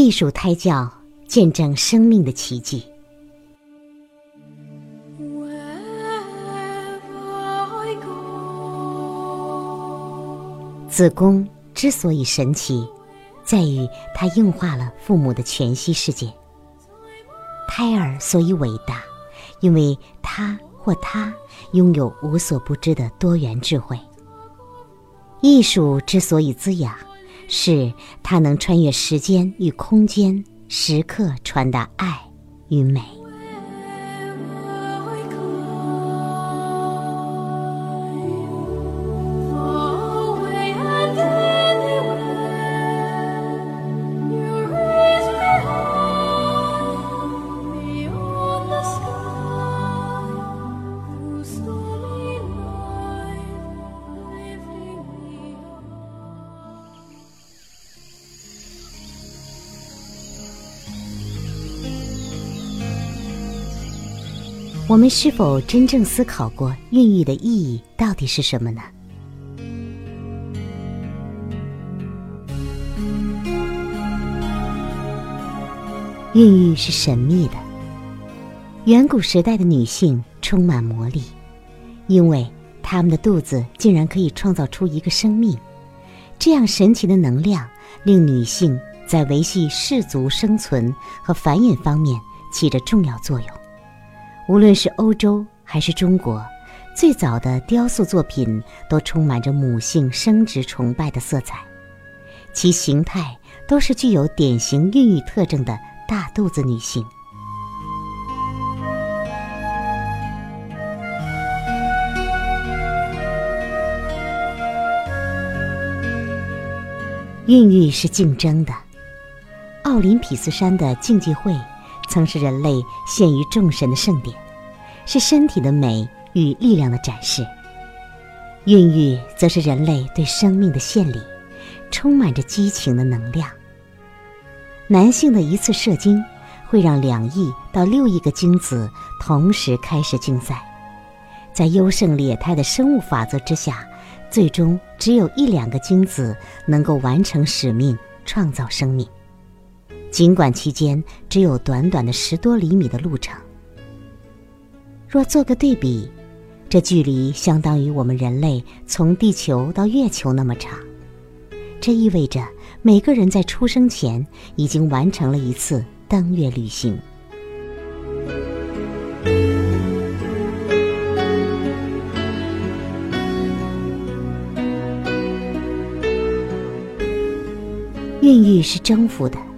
艺术胎教，见证生命的奇迹。子宫之所以神奇，在于它硬化了父母的全息世界。胎儿所以伟大，因为他或她拥有无所不知的多元智慧。艺术之所以滋养，是它能穿越时间与空间，时刻传达爱与美。我们是否真正思考过孕育的意义到底是什么呢？孕育是神秘的。远古时代的女性充满魔力，因为她们的肚子竟然可以创造出一个生命。这样神奇的能量，令女性在维系氏族生存和繁衍方面起着重要作用。无论是欧洲还是中国，最早的雕塑作品都充满着母性生殖崇拜的色彩，其形态都是具有典型孕育特征的大肚子女性。孕育是竞争的，奥林匹斯山的竞技会。曾是人类献于众神的盛典，是身体的美与力量的展示。孕育则是人类对生命的献礼，充满着激情的能量。男性的一次射精，会让两亿到六亿个精子同时开始竞赛，在优胜劣汰的生物法则之下，最终只有一两个精子能够完成使命，创造生命。尽管期间只有短短的十多厘米的路程，若做个对比，这距离相当于我们人类从地球到月球那么长。这意味着每个人在出生前已经完成了一次登月旅行。孕育是征服的。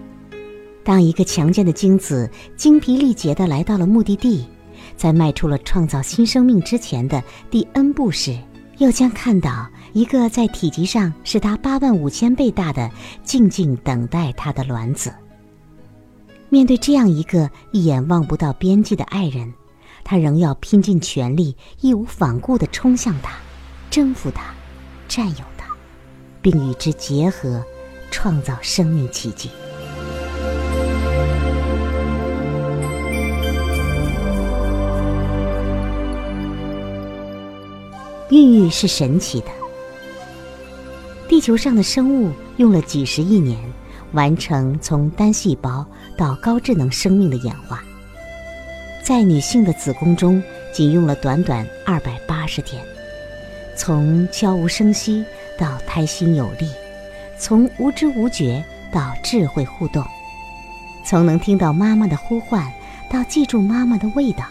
当一个强健的精子精疲力竭地来到了目的地，在迈出了创造新生命之前的第 N 步时，又将看到一个在体积上是它八万五千倍大的静静等待它的卵子。面对这样一个一眼望不到边际的爱人，他仍要拼尽全力、义无反顾地冲向他，征服他，占有他，并与之结合，创造生命奇迹。孕育是神奇的。地球上的生物用了几十亿年，完成从单细胞到高智能生命的演化，在女性的子宫中，仅用了短短二百八十天，从悄无声息到胎心有力，从无知无觉到智慧互动，从能听到妈妈的呼唤到记住妈妈的味道。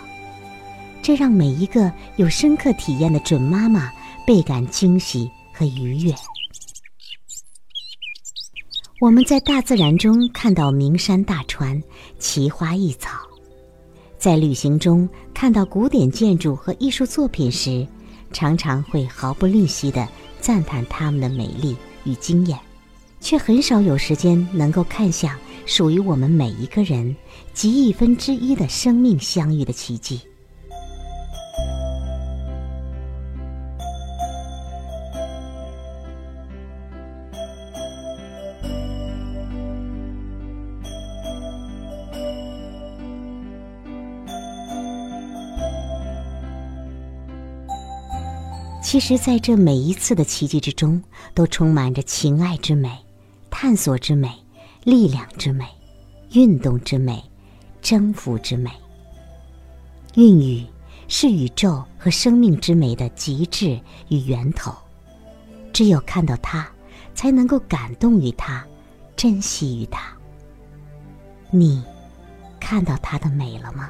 这让每一个有深刻体验的准妈妈倍感惊喜和愉悦。我们在大自然中看到名山大川、奇花异草，在旅行中看到古典建筑和艺术作品时，常常会毫不吝惜地赞叹它们的美丽与惊艳，却很少有时间能够看向属于我们每一个人极亿分之一的生命相遇的奇迹。其实，在这每一次的奇迹之中，都充满着情爱之美、探索之美、力量之美。运动之美，征服之美。孕育是宇宙和生命之美的极致与源头。只有看到它，才能够感动于它，珍惜于它。你看到它的美了吗？